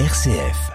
RCF.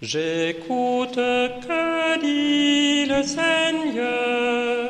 J'écoute que dit le Seigneur.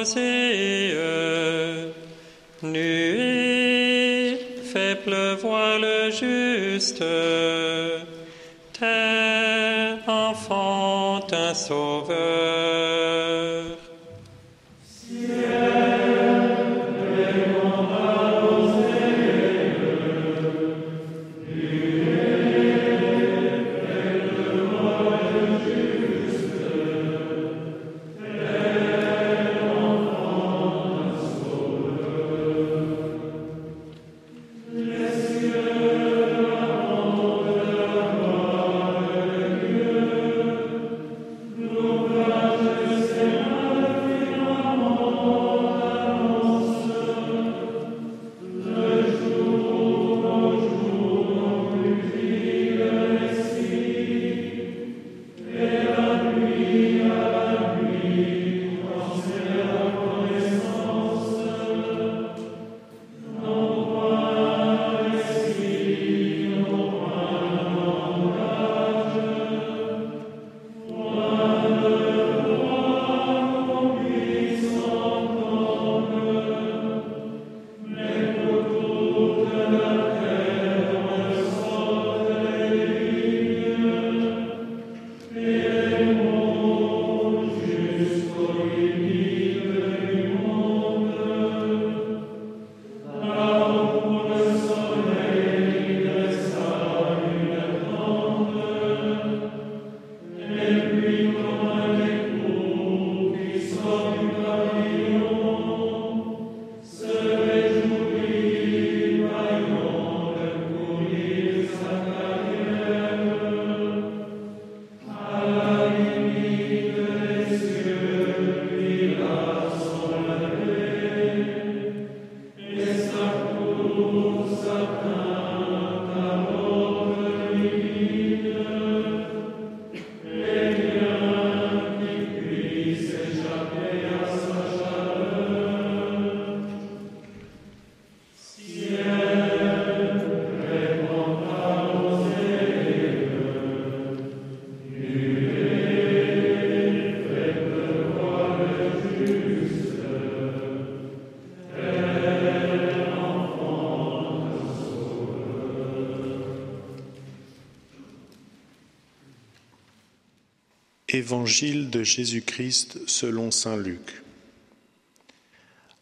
Ta rosée, nuit, fait pleuvoir le juste, terre, enfant, un sauveur. Évangile de Jésus-Christ selon Saint Luc.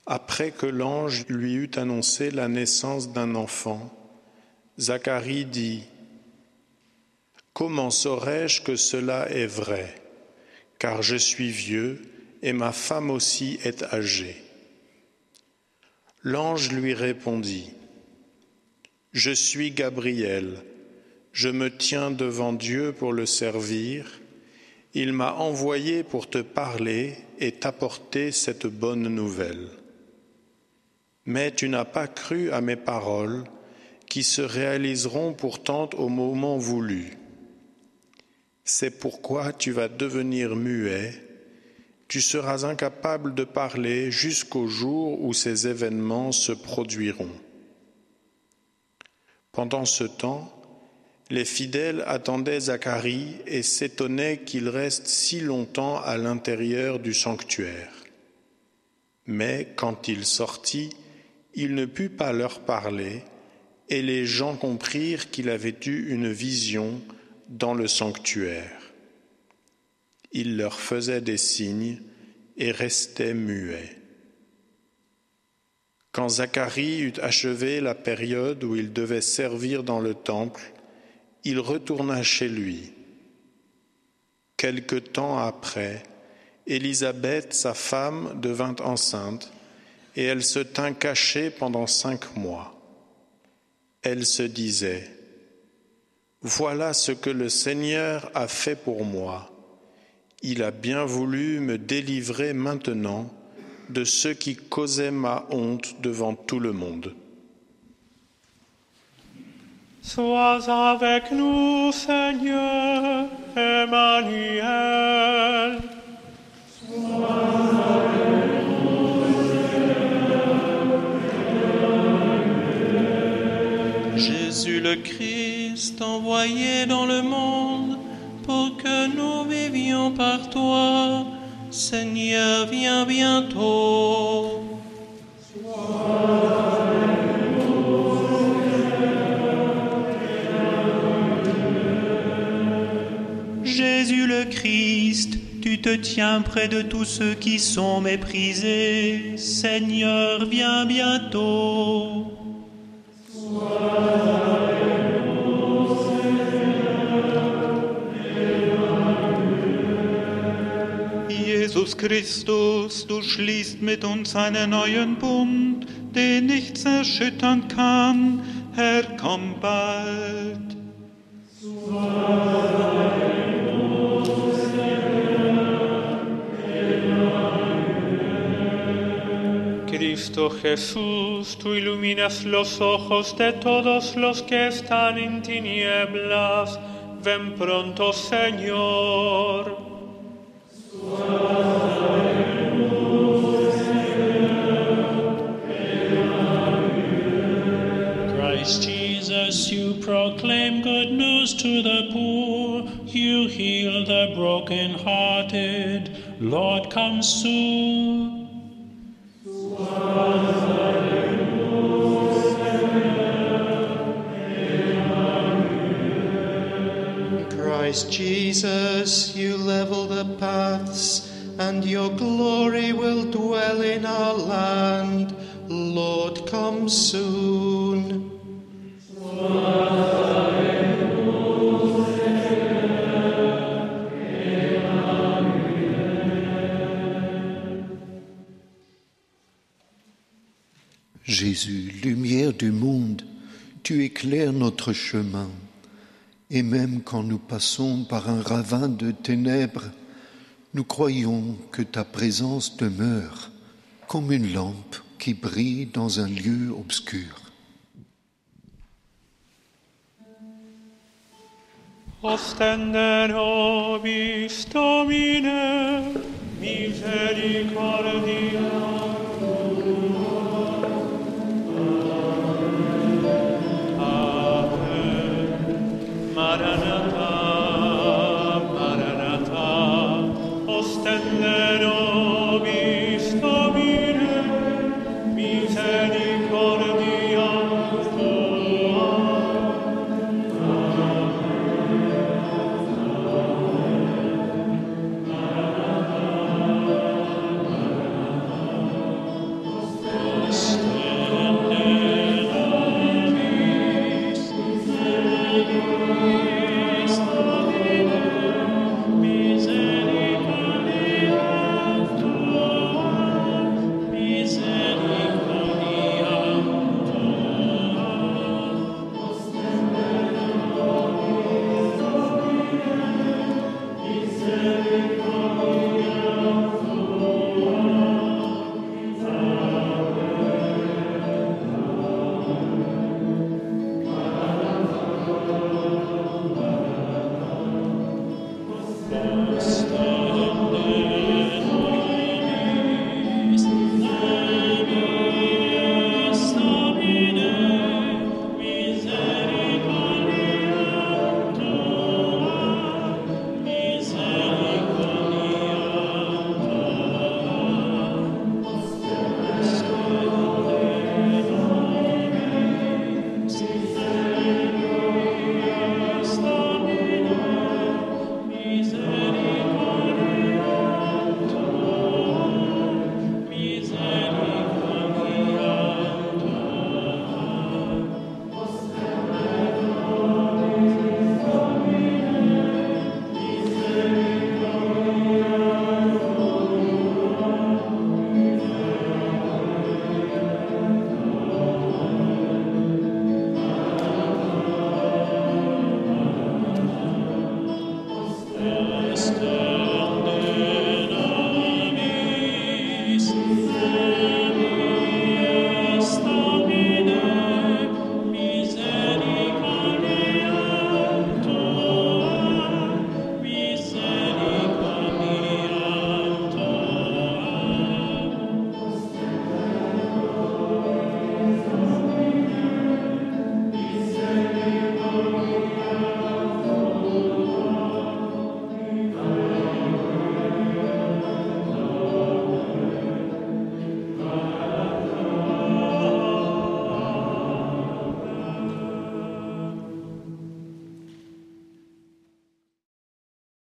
Après que l'ange lui eut annoncé la naissance d'un enfant, Zacharie dit, Comment saurais-je que cela est vrai Car je suis vieux et ma femme aussi est âgée? L'ange lui répondit, Je suis Gabriel, je me tiens devant Dieu pour le servir il m'a envoyé pour te parler et t'apporter cette bonne nouvelle. Mais tu n'as pas cru à mes paroles qui se réaliseront pourtant au moment voulu. C'est pourquoi tu vas devenir muet, tu seras incapable de parler jusqu'au jour où ces événements se produiront. Pendant ce temps, Les fidèles attendaient Zacharie et s'étonnaient qu'il reste si longtemps à l'intérieur du sanctuaire. Mais quand il sortit, il ne put pas leur parler, et les gens comprirent qu'il avait eu une vision dans le sanctuaire. Il leur faisait des signes et restait muet. Quand Zacharie eut achevé la période où il devait servir dans le temple, il retourna chez lui. Quelque temps après, Élisabeth, sa femme, devint enceinte, et elle se tint cachée pendant cinq mois. Elle se disait, Voilà ce que le Seigneur a fait pour moi. Il a bien voulu me délivrer maintenant de ceux qui causaient ma honte devant tout le monde. Sois avec nous, Seigneur Emmanuel. Jésus le Christ, envoyé dans le monde pour que nous vivions par toi, Seigneur, viens bientôt. Jésus le Christ, tu te tiens près de tous ceux qui sont méprisés. Seigneur, viens bientôt. Jesus Christus, du schließt mit uns einen neuen Bund, den nichts erschüttern kann. Herr, komm bald. Cristo Jesús, tú iluminas los ojos de todos los que están en tinieblas. Ven pronto, Señor. Christ Jesus, you proclaim good news to the poor. You heal the brokenhearted. Lord, come soon. Christ Jesus, you level the paths, and your glory will dwell in our land. Lord, come soon. Jésus, lumière du monde, tu éclaires notre chemin. Et même quand nous passons par un ravin de ténèbres, nous croyons que ta présence demeure comme une lampe qui brille dans un lieu obscur.